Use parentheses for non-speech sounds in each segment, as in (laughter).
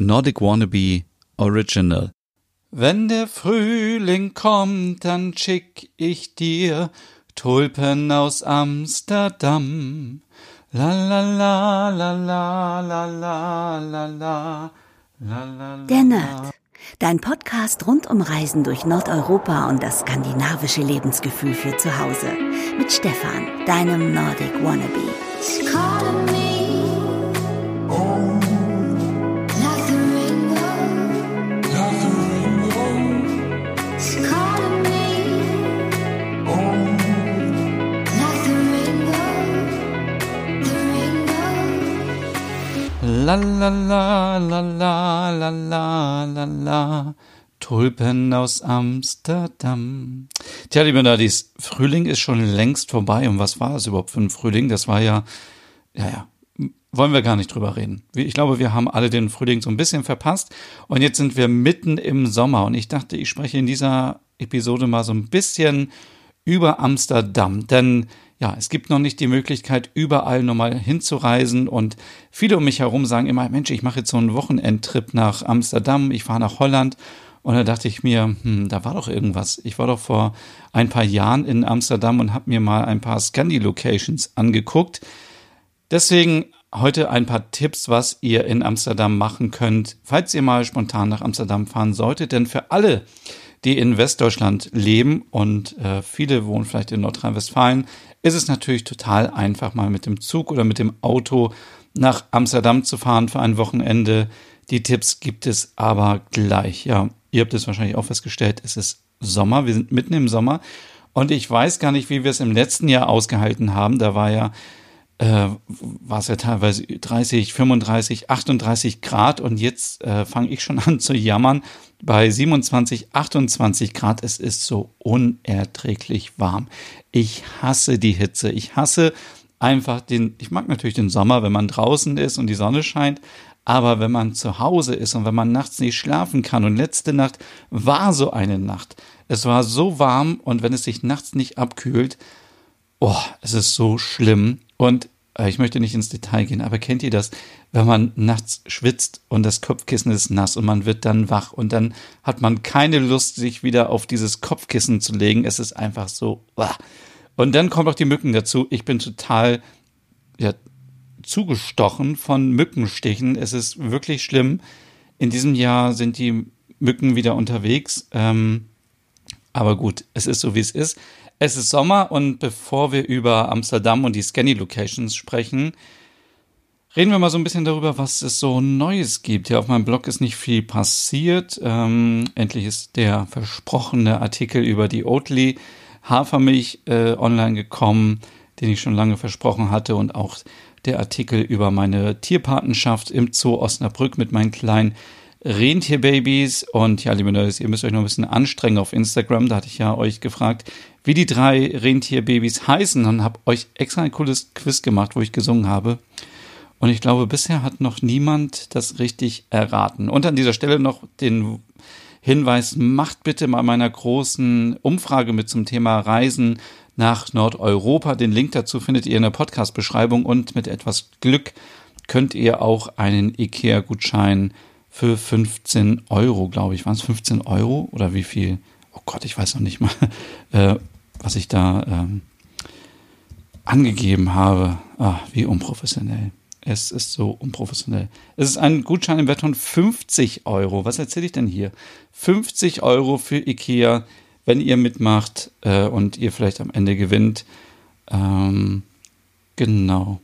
Nordic Wannabe Original. Wenn der Frühling kommt, dann schick ich dir Tulpen aus Amsterdam. La la la la la la la la la la Der Nerd. Dein Podcast rund um Reisen durch Nordeuropa und das skandinavische Lebensgefühl für zu Hause. Mit Stefan, deinem Nordic Wannabe. La la la la la la la la la. Tulpen aus Amsterdam. Tja, liebe Nerdis, Frühling ist schon längst vorbei. Und was war das überhaupt für ein Frühling? Das war ja, ja, ja, wollen wir gar nicht drüber reden. Ich glaube, wir haben alle den Frühling so ein bisschen verpasst. Und jetzt sind wir mitten im Sommer. Und ich dachte, ich spreche in dieser Episode mal so ein bisschen über Amsterdam. Denn ja, es gibt noch nicht die Möglichkeit, überall nochmal hinzureisen. Und viele um mich herum sagen immer, Mensch, ich mache jetzt so einen Wochenendtrip nach Amsterdam, ich fahre nach Holland. Und da dachte ich mir, hm, da war doch irgendwas. Ich war doch vor ein paar Jahren in Amsterdam und habe mir mal ein paar Scandi-Locations angeguckt. Deswegen heute ein paar Tipps, was ihr in Amsterdam machen könnt, falls ihr mal spontan nach Amsterdam fahren solltet. Denn für alle, die in Westdeutschland leben und äh, viele wohnen vielleicht in Nordrhein-Westfalen, ist es natürlich total einfach, mal mit dem Zug oder mit dem Auto nach Amsterdam zu fahren für ein Wochenende. Die Tipps gibt es aber gleich. Ja, ihr habt es wahrscheinlich auch festgestellt, es ist Sommer, wir sind mitten im Sommer und ich weiß gar nicht, wie wir es im letzten Jahr ausgehalten haben. Da war ja äh, war es ja teilweise 30, 35, 38 Grad und jetzt äh, fange ich schon (laughs) an zu jammern. Bei 27, 28 Grad, es ist so unerträglich warm. Ich hasse die Hitze. Ich hasse einfach den, ich mag natürlich den Sommer, wenn man draußen ist und die Sonne scheint, aber wenn man zu Hause ist und wenn man nachts nicht schlafen kann und letzte Nacht war so eine Nacht. Es war so warm und wenn es sich nachts nicht abkühlt, oh, es ist so schlimm. Und äh, ich möchte nicht ins Detail gehen, aber kennt ihr das, wenn man nachts schwitzt und das Kopfkissen ist nass und man wird dann wach und dann hat man keine Lust, sich wieder auf dieses Kopfkissen zu legen. Es ist einfach so. Und dann kommen auch die Mücken dazu. Ich bin total ja, zugestochen von Mückenstichen. Es ist wirklich schlimm. In diesem Jahr sind die Mücken wieder unterwegs. Ähm, aber gut, es ist so, wie es ist. Es ist Sommer und bevor wir über Amsterdam und die Scanny Locations sprechen, reden wir mal so ein bisschen darüber, was es so Neues gibt. Hier auf meinem Blog ist nicht viel passiert. Ähm, endlich ist der versprochene Artikel über die Oatly Hafermilch äh, online gekommen, den ich schon lange versprochen hatte und auch der Artikel über meine Tierpatenschaft im Zoo Osnabrück mit meinen kleinen Rentierbabys. Und ja, liebe Nerds, ihr müsst euch noch ein bisschen anstrengen auf Instagram. Da hatte ich ja euch gefragt, wie die drei Rentierbabys heißen und habe euch extra ein cooles Quiz gemacht, wo ich gesungen habe. Und ich glaube, bisher hat noch niemand das richtig erraten. Und an dieser Stelle noch den Hinweis, macht bitte mal meiner großen Umfrage mit zum Thema Reisen nach Nordeuropa. Den Link dazu findet ihr in der Podcast-Beschreibung und mit etwas Glück könnt ihr auch einen IKEA-Gutschein für 15 Euro, glaube ich. Waren es 15 Euro oder wie viel? Oh Gott, ich weiß noch nicht mal, äh, was ich da ähm, angegeben habe. Ah, wie unprofessionell. Es ist so unprofessionell. Es ist ein Gutschein im Wert von 50 Euro. Was erzähle ich denn hier? 50 Euro für IKEA, wenn ihr mitmacht äh, und ihr vielleicht am Ende gewinnt. Ähm, genau.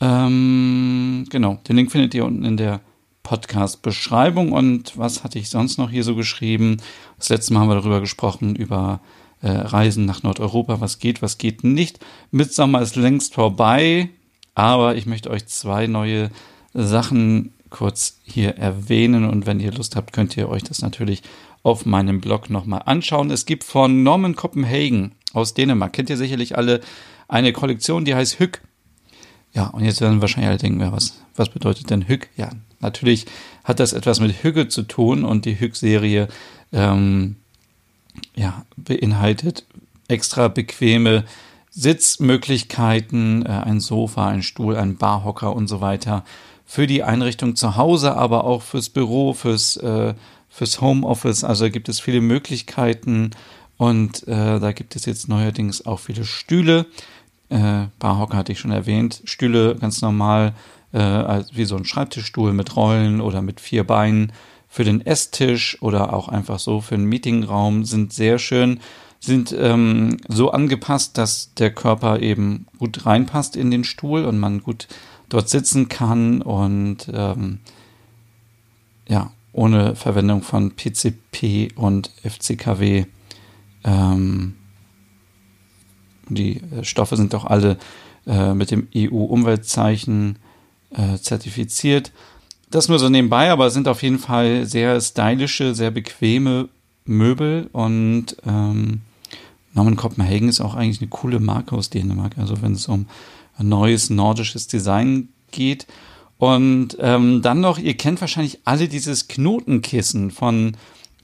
Ähm, genau. Den Link findet ihr unten in der Podcast-Beschreibung. Und was hatte ich sonst noch hier so geschrieben? Das letzte Mal haben wir darüber gesprochen, über äh, Reisen nach Nordeuropa. Was geht, was geht nicht. Mitsommer ist längst vorbei, aber ich möchte euch zwei neue Sachen kurz hier erwähnen. Und wenn ihr Lust habt, könnt ihr euch das natürlich auf meinem Blog nochmal anschauen. Es gibt von Norman Copenhagen aus Dänemark, kennt ihr sicherlich alle, eine Kollektion, die heißt Hück. Ja, und jetzt werden wahrscheinlich alle denken, was, was bedeutet denn Hück? Ja, Natürlich hat das etwas mit Hügge zu tun und die Hügg-Serie ähm, ja, beinhaltet extra bequeme Sitzmöglichkeiten, äh, ein Sofa, ein Stuhl, ein Barhocker und so weiter für die Einrichtung zu Hause, aber auch fürs Büro, fürs, äh, fürs Homeoffice. Also gibt es viele Möglichkeiten und äh, da gibt es jetzt neuerdings auch viele Stühle. Äh, Barhocker hatte ich schon erwähnt. Stühle ganz normal, äh, wie so ein Schreibtischstuhl mit Rollen oder mit vier Beinen für den Esstisch oder auch einfach so für den Meetingraum sind sehr schön, sind ähm, so angepasst, dass der Körper eben gut reinpasst in den Stuhl und man gut dort sitzen kann und ähm, ja, ohne Verwendung von PCP und FCKW. Ähm, die äh, Stoffe sind auch alle äh, mit dem EU-Umweltzeichen äh, zertifiziert. Das nur so nebenbei, aber sind auf jeden Fall sehr stylische, sehr bequeme Möbel und ähm, Norman Copenhagen ist auch eigentlich eine coole Marke aus Dänemark. Also wenn es um neues nordisches Design geht. Und ähm, dann noch, ihr kennt wahrscheinlich alle dieses Knotenkissen von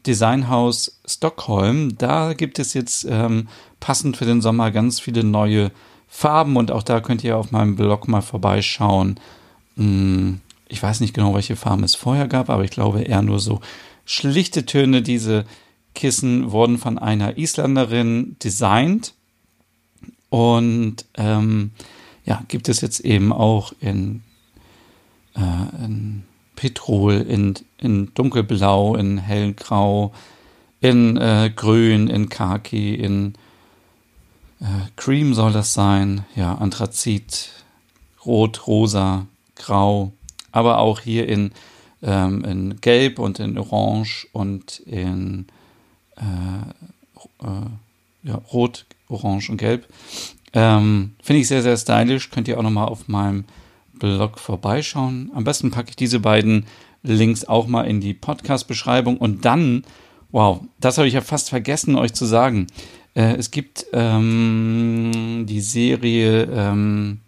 Designhaus Stockholm. Da gibt es jetzt ähm, passend für den Sommer ganz viele neue Farben und auch da könnt ihr auf meinem Blog mal vorbeischauen. Hm, ich weiß nicht genau, welche Farben es vorher gab, aber ich glaube eher nur so schlichte Töne. Diese Kissen wurden von einer Isländerin designt. Und ähm, ja, gibt es jetzt eben auch in, äh, in Petrol, in, in dunkelblau, in hellgrau, in äh, grün, in khaki, in äh, cream soll das sein, ja, Anthrazit, rot, rosa, grau, aber auch hier in, ähm, in gelb und in orange und in äh, äh, ja, rot, orange und gelb. Ähm, Finde ich sehr, sehr stylisch. Könnt ihr auch nochmal auf meinem Blog vorbeischauen. Am besten packe ich diese beiden Links auch mal in die Podcast-Beschreibung. Und dann, wow, das habe ich ja fast vergessen, euch zu sagen. Äh, es gibt ähm, die Serie, ähm,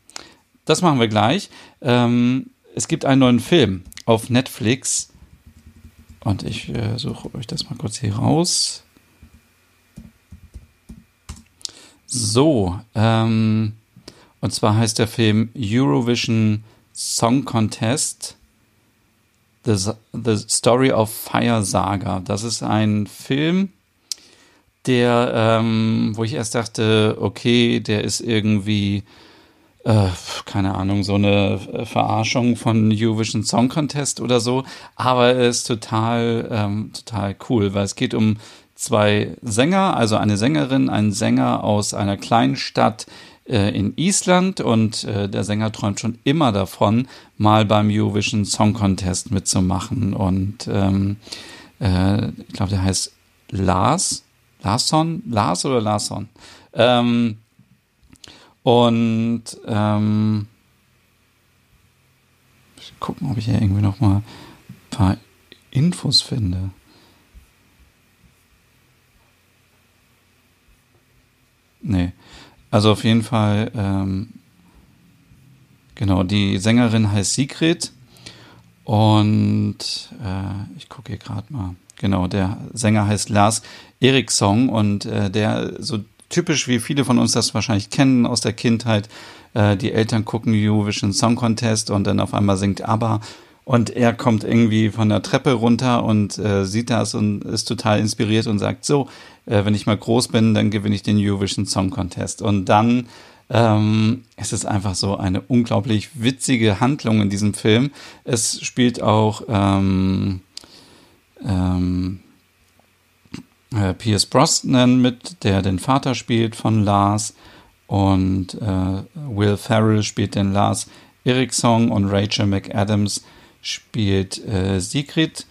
das machen wir gleich. Ähm, es gibt einen neuen Film auf Netflix. Und ich äh, suche euch das mal kurz hier raus. So, ähm, und zwar heißt der Film Eurovision Song Contest. The, The Story of Fire Saga. Das ist ein Film, der, ähm, wo ich erst dachte, okay, der ist irgendwie, äh, keine Ahnung, so eine Verarschung von Eurovision Song Contest oder so, aber er ist total, ähm, total cool, weil es geht um zwei Sänger, also eine Sängerin, ein Sänger aus einer kleinen Stadt äh, in Island. Und äh, der Sänger träumt schon immer davon, mal beim Eurovision Song Contest mitzumachen. Und ähm, äh, ich glaube, der heißt Lars, Larsson, Lars oder Larsson. Ähm, und ähm, gucken, ob ich hier irgendwie noch mal ein paar Infos finde. Nee. Also auf jeden Fall, ähm, genau, die Sängerin heißt Sigrid und äh, ich gucke hier gerade mal. Genau, der Sänger heißt Lars Eriksson und äh, der so typisch wie viele von uns das wahrscheinlich kennen aus der Kindheit. Äh, die Eltern gucken Eurovision Song Contest und dann auf einmal singt ABBA und er kommt irgendwie von der Treppe runter und äh, sieht das und ist total inspiriert und sagt, so, äh, wenn ich mal groß bin, dann gewinne ich den Eurovision Song Contest. Und dann ähm, es ist einfach so eine unglaublich witzige Handlung in diesem Film. Es spielt auch ähm, ähm, äh, Pierce Brosnan mit, der den Vater spielt von Lars. Und äh, Will Ferrell spielt den Lars Eriksson und Rachel McAdams spielt äh, Sigrid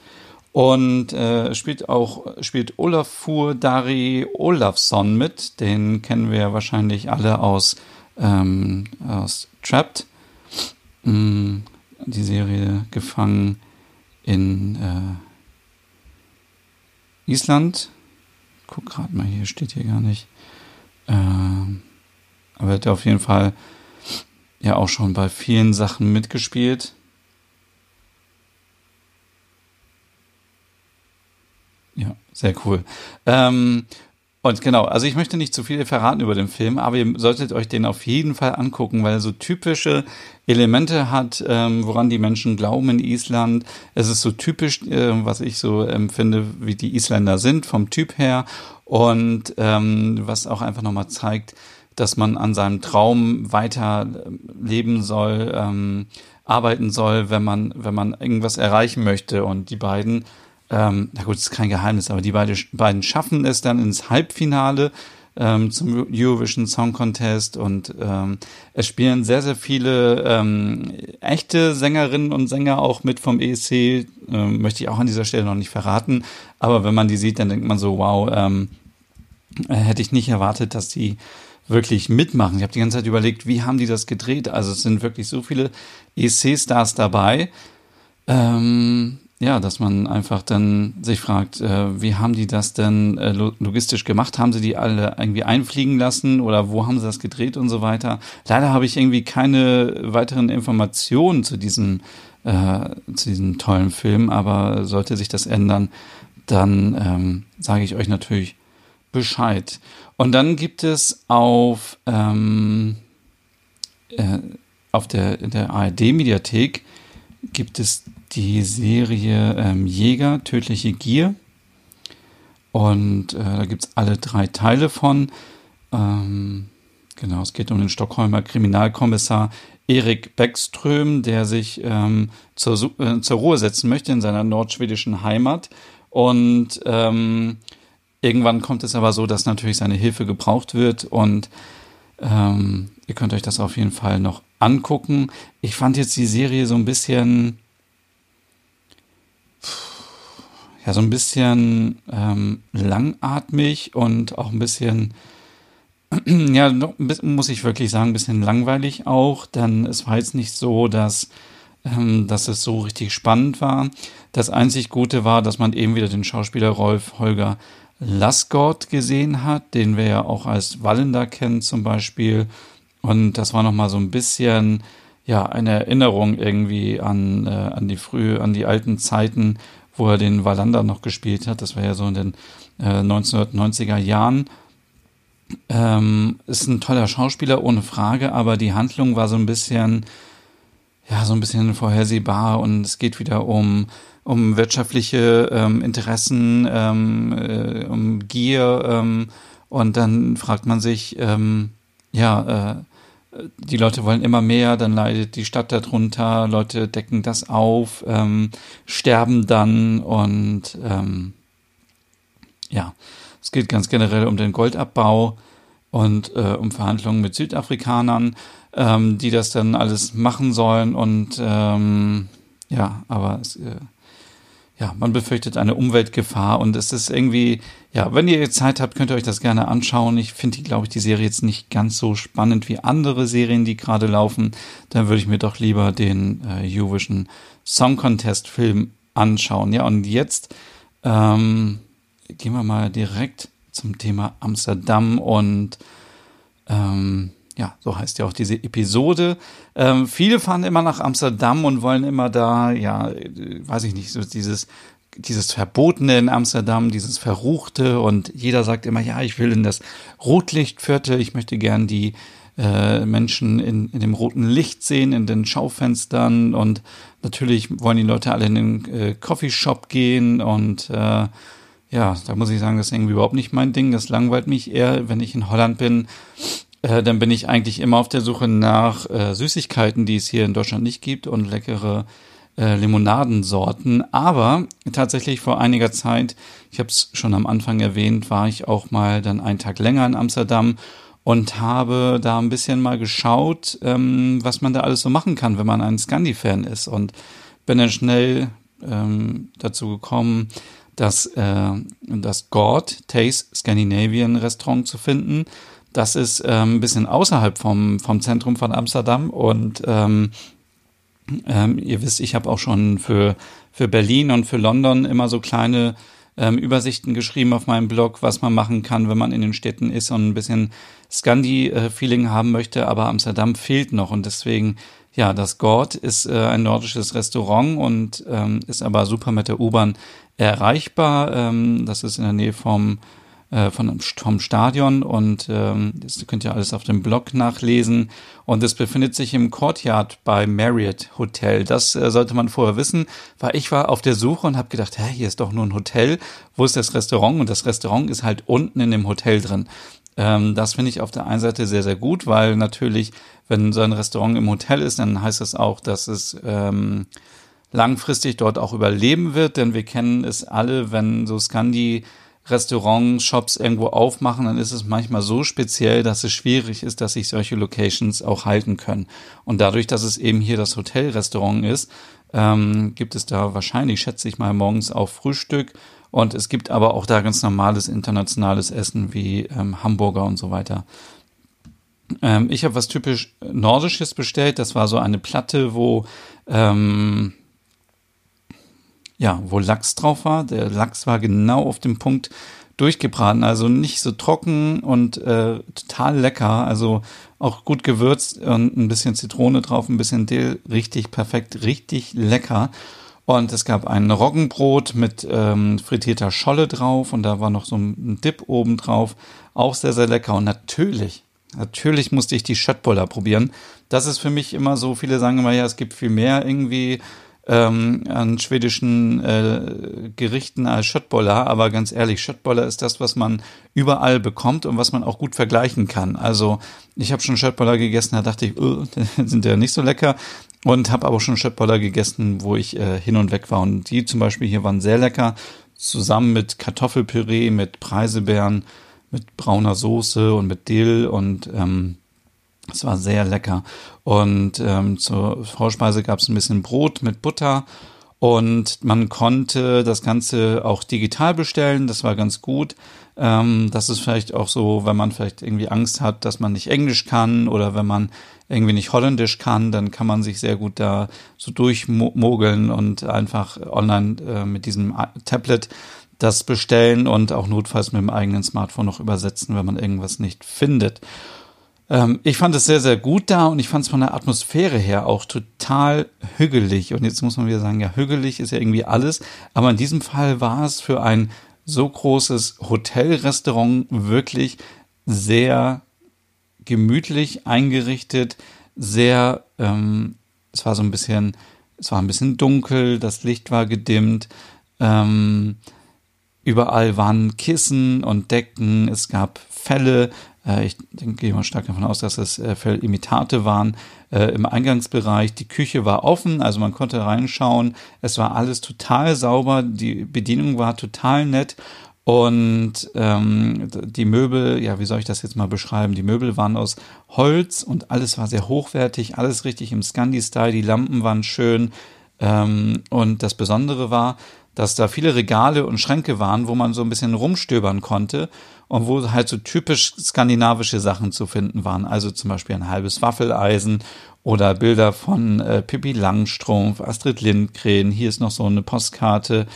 und äh, spielt auch spielt Olafur Dari Olafsson mit. Den kennen wir wahrscheinlich alle aus, ähm, aus Trapped. Mm, die Serie Gefangen in äh, Island. Guck gerade mal, hier steht hier gar nicht. Ähm, aber er hat auf jeden Fall ja auch schon bei vielen Sachen mitgespielt. Ja, sehr cool. Ähm, Und genau, also ich möchte nicht zu viel verraten über den Film, aber ihr solltet euch den auf jeden Fall angucken, weil er so typische Elemente hat, ähm, woran die Menschen glauben in Island. Es ist so typisch, äh, was ich so empfinde, wie die Isländer sind, vom Typ her. Und ähm, was auch einfach nochmal zeigt, dass man an seinem Traum weiter leben soll, ähm, arbeiten soll, wenn man, wenn man irgendwas erreichen möchte. Und die beiden ähm, na gut, ist kein Geheimnis, aber die beide, beiden schaffen es dann ins Halbfinale ähm, zum Eurovision Song Contest und ähm, es spielen sehr, sehr viele ähm, echte Sängerinnen und Sänger auch mit vom ESC, ähm, möchte ich auch an dieser Stelle noch nicht verraten, aber wenn man die sieht, dann denkt man so, wow, ähm, äh, hätte ich nicht erwartet, dass die wirklich mitmachen. Ich habe die ganze Zeit überlegt, wie haben die das gedreht? Also es sind wirklich so viele ESC-Stars dabei. Ähm, ja, dass man einfach dann sich fragt, äh, wie haben die das denn äh, logistisch gemacht? Haben sie die alle irgendwie einfliegen lassen oder wo haben sie das gedreht und so weiter? Leider habe ich irgendwie keine weiteren Informationen zu diesem, äh, zu diesem tollen Film, aber sollte sich das ändern, dann ähm, sage ich euch natürlich Bescheid. Und dann gibt es auf, ähm, äh, auf der, der ARD-Mediathek gibt es die Serie ähm, Jäger, tödliche Gier. Und äh, da gibt es alle drei Teile von. Ähm, genau, es geht um den Stockholmer Kriminalkommissar Erik Bäckström, der sich ähm, zur, äh, zur Ruhe setzen möchte in seiner nordschwedischen Heimat. Und ähm, irgendwann kommt es aber so, dass natürlich seine Hilfe gebraucht wird. Und ähm, ihr könnt euch das auf jeden Fall noch angucken. Ich fand jetzt die Serie so ein bisschen ja, so ein bisschen ähm, langatmig und auch ein bisschen, (clears throat) ja, muss ich wirklich sagen, ein bisschen langweilig auch, denn es war jetzt nicht so, dass, ähm, dass es so richtig spannend war. Das einzig Gute war, dass man eben wieder den Schauspieler Rolf Holger Lassgott gesehen hat, den wir ja auch als Wallender kennen zum Beispiel. Und das war nochmal so ein bisschen, ja, eine Erinnerung irgendwie an, äh, an die frühe, an die alten Zeiten, wo er den Wallander noch gespielt hat. Das war ja so in den äh, 1990er Jahren. Ähm, ist ein toller Schauspieler, ohne Frage, aber die Handlung war so ein bisschen, ja, so ein bisschen vorhersehbar und es geht wieder um, um wirtschaftliche ähm, Interessen, ähm, äh, um Gier ähm, und dann fragt man sich, ähm, ja, äh, die Leute wollen immer mehr, dann leidet die Stadt darunter, Leute decken das auf, ähm, sterben dann und ähm, ja, es geht ganz generell um den Goldabbau und äh, um Verhandlungen mit Südafrikanern, ähm, die das dann alles machen sollen und ähm, ja, aber es, äh, ja, man befürchtet eine Umweltgefahr und es ist irgendwie, ja, wenn ihr Zeit habt, könnt ihr euch das gerne anschauen. Ich finde, glaube ich, die Serie jetzt nicht ganz so spannend wie andere Serien, die gerade laufen. Dann würde ich mir doch lieber den äh, Eurovision Song Contest Film anschauen. Ja, und jetzt ähm, gehen wir mal direkt zum Thema Amsterdam und ähm, ja, so heißt ja auch diese Episode. Ähm, viele fahren immer nach Amsterdam und wollen immer da, ja, weiß ich nicht, so dieses, dieses Verbotene in Amsterdam, dieses Verruchte und jeder sagt immer, ja, ich will in das Rotlichtviertel, ich möchte gern die äh, Menschen in, in dem roten Licht sehen, in den Schaufenstern und natürlich wollen die Leute alle in den äh, Coffeeshop gehen und äh, ja, da muss ich sagen, das ist irgendwie überhaupt nicht mein Ding. Das langweilt mich eher, wenn ich in Holland bin äh, dann bin ich eigentlich immer auf der Suche nach äh, Süßigkeiten, die es hier in Deutschland nicht gibt und leckere äh, Limonadensorten. Aber tatsächlich vor einiger Zeit, ich habe es schon am Anfang erwähnt, war ich auch mal dann einen Tag länger in Amsterdam und habe da ein bisschen mal geschaut, ähm, was man da alles so machen kann, wenn man ein Scandi-Fan ist. Und bin dann schnell ähm, dazu gekommen, das, äh, das God Taste Scandinavian Restaurant zu finden. Das ist ähm, ein bisschen außerhalb vom, vom Zentrum von Amsterdam und ähm, ähm, ihr wisst, ich habe auch schon für, für Berlin und für London immer so kleine ähm, Übersichten geschrieben auf meinem Blog, was man machen kann, wenn man in den Städten ist und ein bisschen Scandi-Feeling haben möchte, aber Amsterdam fehlt noch und deswegen, ja, das Gord ist äh, ein nordisches Restaurant und ähm, ist aber super mit der U-Bahn erreichbar. Ähm, das ist in der Nähe vom äh, von, vom Stadion und ähm, das könnt ihr alles auf dem Blog nachlesen. Und es befindet sich im Courtyard bei Marriott Hotel. Das äh, sollte man vorher wissen, weil ich war auf der Suche und habe gedacht, hä, hier ist doch nur ein Hotel. Wo ist das Restaurant? Und das Restaurant ist halt unten in dem Hotel drin. Ähm, das finde ich auf der einen Seite sehr, sehr gut, weil natürlich, wenn so ein Restaurant im Hotel ist, dann heißt das auch, dass es ähm, langfristig dort auch überleben wird, denn wir kennen es alle, wenn so Scandi Restaurants, Shops irgendwo aufmachen, dann ist es manchmal so speziell, dass es schwierig ist, dass sich solche Locations auch halten können. Und dadurch, dass es eben hier das Hotelrestaurant ist, ähm, gibt es da wahrscheinlich, schätze ich mal, morgens auch Frühstück. Und es gibt aber auch da ganz normales internationales Essen wie ähm, Hamburger und so weiter. Ähm, ich habe was typisch Nordisches bestellt. Das war so eine Platte, wo ähm, ja, wo Lachs drauf war. Der Lachs war genau auf dem Punkt durchgebraten, also nicht so trocken und äh, total lecker, also auch gut gewürzt und ein bisschen Zitrone drauf, ein bisschen Dill, richtig perfekt, richtig lecker. Und es gab ein Roggenbrot mit ähm, frittierter Scholle drauf und da war noch so ein Dip oben drauf, auch sehr, sehr lecker. Und natürlich, natürlich musste ich die Schöttboller probieren. Das ist für mich immer so, viele sagen immer, ja, es gibt viel mehr irgendwie ähm, an schwedischen äh, Gerichten als Schöttboller, aber ganz ehrlich, Schöttboller ist das, was man überall bekommt und was man auch gut vergleichen kann. Also ich habe schon Schöttboller gegessen, da dachte ich, oh, (laughs) sind ja nicht so lecker. Und habe aber schon Schöttboller gegessen, wo ich äh, hin und weg war. Und die zum Beispiel hier waren sehr lecker, zusammen mit Kartoffelpüree, mit Preisebeeren, mit brauner Soße und mit Dill und ähm, es war sehr lecker. Und ähm, zur Vorspeise gab es ein bisschen Brot mit Butter. Und man konnte das Ganze auch digital bestellen. Das war ganz gut. Ähm, das ist vielleicht auch so, wenn man vielleicht irgendwie Angst hat, dass man nicht Englisch kann oder wenn man irgendwie nicht Holländisch kann, dann kann man sich sehr gut da so durchmogeln und einfach online äh, mit diesem Tablet das bestellen und auch notfalls mit dem eigenen Smartphone noch übersetzen, wenn man irgendwas nicht findet. Ähm, ich fand es sehr, sehr gut da und ich fand es von der Atmosphäre her auch total hügelig. Und jetzt muss man wieder sagen, ja, hügelig ist ja irgendwie alles. Aber in diesem Fall war es für ein so großes Hotelrestaurant wirklich sehr gemütlich eingerichtet, sehr, ähm, es war so ein bisschen, es war ein bisschen dunkel, das Licht war gedimmt, ähm, überall waren Kissen und Decken, es gab Felle, äh, ich gehe mal stark davon aus, dass es äh, Fellimitate waren. Äh, Im Eingangsbereich, die Küche war offen, also man konnte reinschauen. Es war alles total sauber, die Bedienung war total nett. Und ähm, die Möbel, ja, wie soll ich das jetzt mal beschreiben? Die Möbel waren aus Holz und alles war sehr hochwertig, alles richtig im Scandi-Style. Die Lampen waren schön. Ähm, und das Besondere war, dass da viele Regale und Schränke waren, wo man so ein bisschen rumstöbern konnte und wo halt so typisch skandinavische Sachen zu finden waren. Also zum Beispiel ein halbes Waffeleisen oder Bilder von äh, Pippi Langstrumpf, Astrid Lindgren. Hier ist noch so eine Postkarte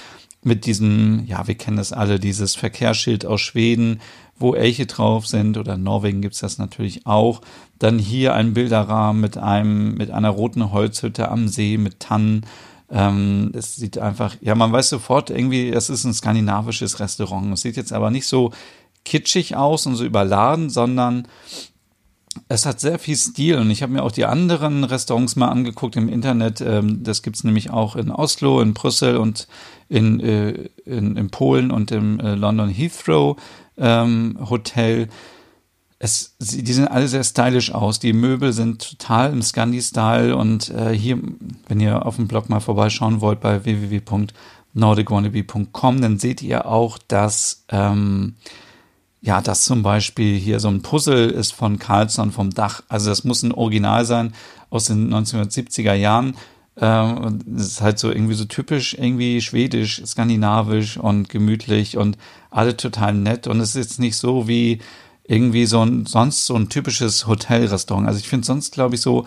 mit diesem, ja, wir kennen das alle, dieses Verkehrsschild aus Schweden, wo Elche drauf sind oder in Norwegen gibt's das natürlich auch. Dann hier ein Bilderrahmen mit einem, mit einer roten Holzhütte am See mit Tannen. Ähm, es sieht einfach, ja, man weiß sofort irgendwie, es ist ein skandinavisches Restaurant. Es sieht jetzt aber nicht so kitschig aus und so überladen, sondern es hat sehr viel Stil und ich habe mir auch die anderen Restaurants mal angeguckt im Internet. Ähm, das gibt es nämlich auch in Oslo, in Brüssel und in, äh, in, in Polen und im äh, London Heathrow ähm, Hotel. Es, die sehen alle sehr stylisch aus. Die Möbel sind total im Scandi-Style und äh, hier, wenn ihr auf dem Blog mal vorbeischauen wollt bei www.nordicwannabe.com, dann seht ihr auch, dass ähm, ja, das zum Beispiel hier so ein Puzzle ist von Carlson vom Dach. Also das muss ein Original sein aus den 1970er Jahren. Ähm, das ist halt so irgendwie so typisch irgendwie schwedisch, skandinavisch und gemütlich und alle total nett. Und es ist jetzt nicht so wie irgendwie so ein, sonst so ein typisches Hotelrestaurant. Also ich finde sonst, glaube ich, so,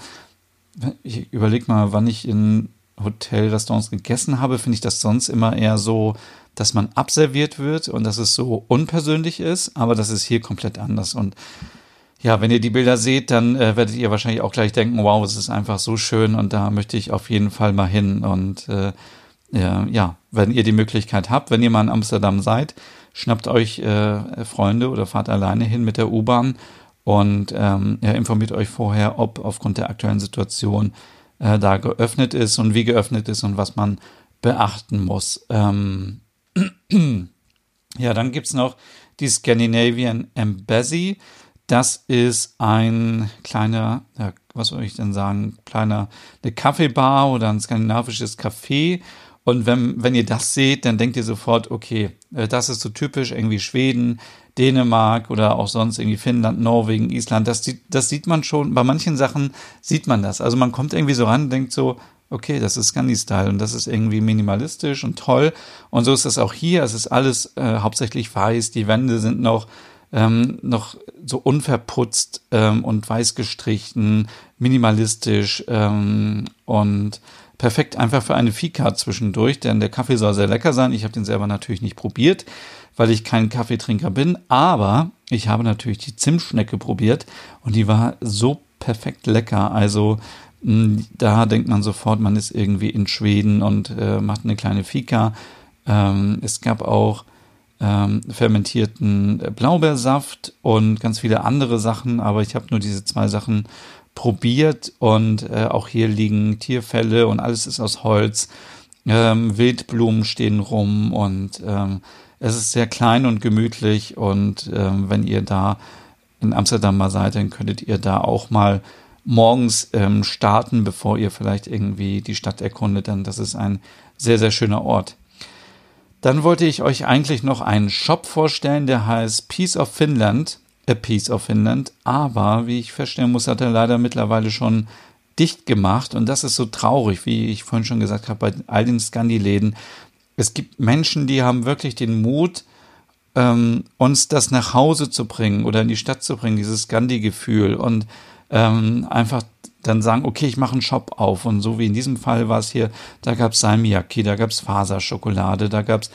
ich überlege mal, wann ich in Hotelrestaurants gegessen habe, finde ich das sonst immer eher so dass man abserviert wird und dass es so unpersönlich ist, aber das ist hier komplett anders. Und ja, wenn ihr die Bilder seht, dann äh, werdet ihr wahrscheinlich auch gleich denken, wow, es ist einfach so schön und da möchte ich auf jeden Fall mal hin. Und äh, ja, wenn ihr die Möglichkeit habt, wenn ihr mal in Amsterdam seid, schnappt euch äh, Freunde oder fahrt alleine hin mit der U-Bahn und ähm, ja, informiert euch vorher, ob aufgrund der aktuellen Situation äh, da geöffnet ist und wie geöffnet ist und was man beachten muss. Ähm, (clears throat) ja, dann gibt's noch die Scandinavian Embassy. Das ist ein kleiner, ja, was soll ich denn sagen, kleiner, eine Kaffeebar oder ein skandinavisches Café. Und wenn, wenn ihr das seht, dann denkt ihr sofort, okay, äh, das ist so typisch irgendwie Schweden, Dänemark oder auch sonst irgendwie Finnland, Norwegen, Island. Das, das sieht man schon, bei manchen Sachen sieht man das. Also man kommt irgendwie so ran und denkt so, okay, das ist Scandi-Style und das ist irgendwie minimalistisch und toll. Und so ist es auch hier. Es ist alles äh, hauptsächlich weiß. Die Wände sind noch ähm, noch so unverputzt ähm, und weiß gestrichen, minimalistisch ähm, und perfekt einfach für eine Fika zwischendurch, denn der Kaffee soll sehr lecker sein. Ich habe den selber natürlich nicht probiert, weil ich kein Kaffeetrinker bin, aber ich habe natürlich die Zimtschnecke probiert und die war so perfekt lecker. Also hm, da denkt man sofort, man ist irgendwie in Schweden und äh, macht eine kleine Fika. Ähm, es gab auch ähm, fermentierten Blaubeersaft und ganz viele andere Sachen, aber ich habe nur diese zwei Sachen probiert und äh, auch hier liegen Tierfälle und alles ist aus Holz. Ähm, Wildblumen stehen rum und ähm, es ist sehr klein und gemütlich und ähm, wenn ihr da in Amsterdam mal seid, dann könntet ihr da auch mal morgens ähm, starten, bevor ihr vielleicht irgendwie die Stadt erkundet, denn das ist ein sehr, sehr schöner Ort. Dann wollte ich euch eigentlich noch einen Shop vorstellen, der heißt Peace of Finland. A Piece of Finland. Aber, wie ich feststellen muss, hat er leider mittlerweile schon dicht gemacht. Und das ist so traurig, wie ich vorhin schon gesagt habe, bei all den Scandi-Läden. Es gibt Menschen, die haben wirklich den Mut, ähm, uns das nach Hause zu bringen oder in die Stadt zu bringen, dieses Scandi-Gefühl. Und ähm, einfach dann sagen, okay, ich mache einen Shop auf. Und so wie in diesem Fall war es hier, da gab es Salmiakki, da gab es Faserschokolade, da gab es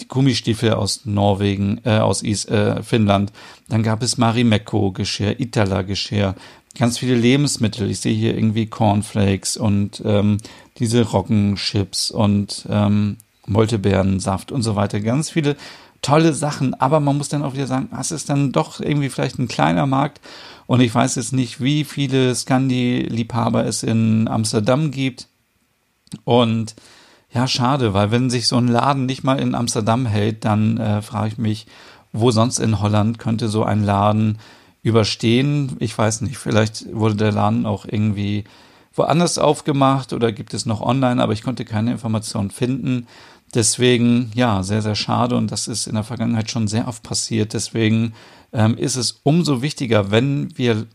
die Gummistiefel aus Norwegen, äh, aus Is, äh, Finnland. Dann gab es Marimekko-Geschirr, Itala-Geschirr, ganz viele Lebensmittel. Ich sehe hier irgendwie Cornflakes und ähm, diese Roggenchips und ähm, Moltebeerensaft und so weiter. Ganz viele tolle Sachen, aber man muss dann auch wieder sagen, das ist dann doch irgendwie vielleicht ein kleiner Markt und ich weiß jetzt nicht, wie viele Scandi-Liebhaber es in Amsterdam gibt und ja, schade, weil wenn sich so ein Laden nicht mal in Amsterdam hält, dann äh, frage ich mich, wo sonst in Holland könnte so ein Laden überstehen? Ich weiß nicht, vielleicht wurde der Laden auch irgendwie woanders aufgemacht oder gibt es noch online, aber ich konnte keine Informationen finden. Deswegen, ja, sehr, sehr schade und das ist in der Vergangenheit schon sehr oft passiert. Deswegen ähm, ist es umso wichtiger, wenn wir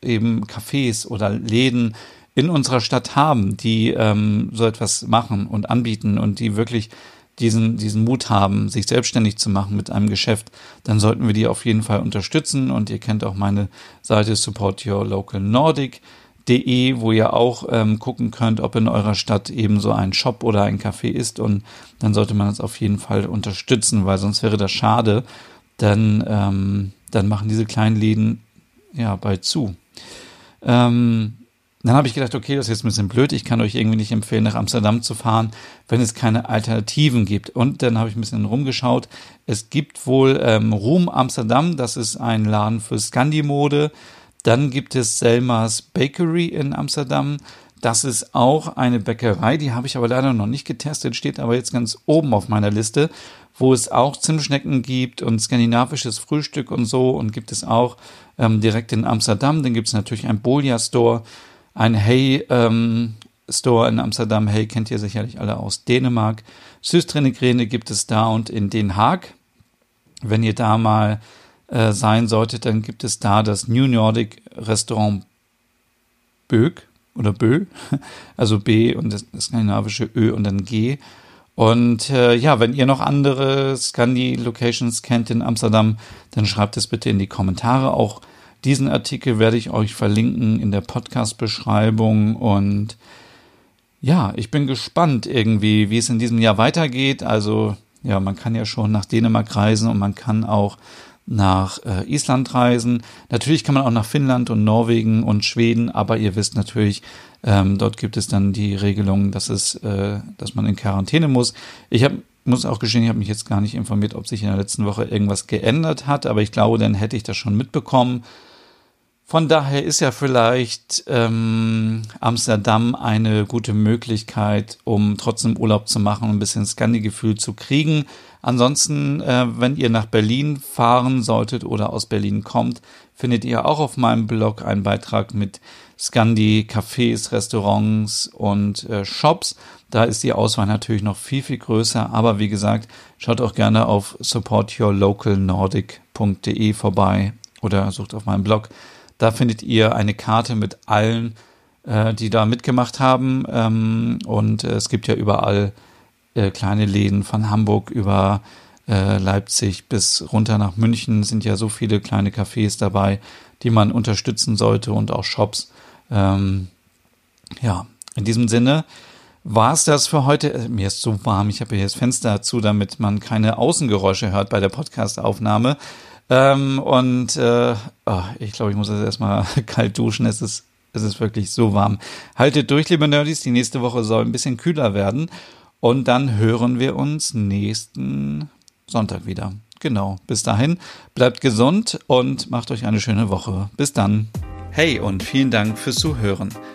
eben Cafés oder Läden in unserer Stadt haben, die ähm, so etwas machen und anbieten und die wirklich diesen, diesen Mut haben, sich selbstständig zu machen mit einem Geschäft, dann sollten wir die auf jeden Fall unterstützen. Und ihr kennt auch meine Seite Support Your Local Nordic de, wo ihr auch ähm, gucken könnt, ob in eurer Stadt eben so ein Shop oder ein Café ist und dann sollte man das auf jeden Fall unterstützen, weil sonst wäre das schade, denn ähm, dann machen diese kleinen Läden ja bald zu. Ähm, dann habe ich gedacht, okay, das ist jetzt ein bisschen blöd, ich kann euch irgendwie nicht empfehlen, nach Amsterdam zu fahren, wenn es keine Alternativen gibt. Und dann habe ich ein bisschen rumgeschaut. Es gibt wohl ähm, Room Amsterdam, das ist ein Laden für Scandi-Mode. Dann gibt es Selmas Bakery in Amsterdam. Das ist auch eine Bäckerei, die habe ich aber leider noch nicht getestet, steht aber jetzt ganz oben auf meiner Liste, wo es auch Zimtschnecken gibt und skandinavisches Frühstück und so und gibt es auch ähm, direkt in Amsterdam. Dann gibt es natürlich ein Bolia Store ein Hey ähm, Store in Amsterdam. Hey kennt ihr sicherlich alle aus Dänemark. Süßtrennegrene gibt es da und in Den Haag. Wenn ihr da mal äh, sein solltet, dann gibt es da das New Nordic Restaurant Bög oder Bö, (laughs) also B und das skandinavische Ö und dann G. Und äh, ja, wenn ihr noch andere Scandi-Locations kennt in Amsterdam, dann schreibt es bitte in die Kommentare. Auch diesen Artikel werde ich euch verlinken in der Podcast-Beschreibung und ja, ich bin gespannt irgendwie, wie es in diesem Jahr weitergeht. Also ja, man kann ja schon nach Dänemark reisen und man kann auch nach äh, Island reisen. Natürlich kann man auch nach Finnland und Norwegen und Schweden, aber ihr wisst natürlich, ähm, dort gibt es dann die Regelung, dass es, äh, dass man in Quarantäne muss. Ich habe muss auch gestehen, ich habe mich jetzt gar nicht informiert, ob sich in der letzten Woche irgendwas geändert hat, aber ich glaube, dann hätte ich das schon mitbekommen. Von daher ist ja vielleicht ähm, Amsterdam eine gute Möglichkeit, um trotzdem Urlaub zu machen und ein bisschen Scandi-Gefühl zu kriegen. Ansonsten, äh, wenn ihr nach Berlin fahren solltet oder aus Berlin kommt, findet ihr auch auf meinem Blog einen Beitrag mit Scandi, Cafés, Restaurants und äh, Shops. Da ist die Auswahl natürlich noch viel, viel größer. Aber wie gesagt, schaut auch gerne auf supportyourlocalnordic.de vorbei oder sucht auf meinem Blog da findet ihr eine Karte mit allen, äh, die da mitgemacht haben. Ähm, und äh, es gibt ja überall äh, kleine Läden von Hamburg über äh, Leipzig bis runter nach München sind ja so viele kleine Cafés dabei, die man unterstützen sollte und auch Shops. Ähm, ja, in diesem Sinne war es das für heute. Äh, mir ist so warm, ich habe hier das Fenster zu, damit man keine Außengeräusche hört bei der Podcastaufnahme. Ähm, und äh, oh, ich glaube, ich muss jetzt erstmal (laughs) kalt duschen. Es ist, es ist wirklich so warm. Haltet durch, liebe Nerdies. Die nächste Woche soll ein bisschen kühler werden. Und dann hören wir uns nächsten Sonntag wieder. Genau. Bis dahin, bleibt gesund und macht euch eine schöne Woche. Bis dann. Hey und vielen Dank fürs Zuhören.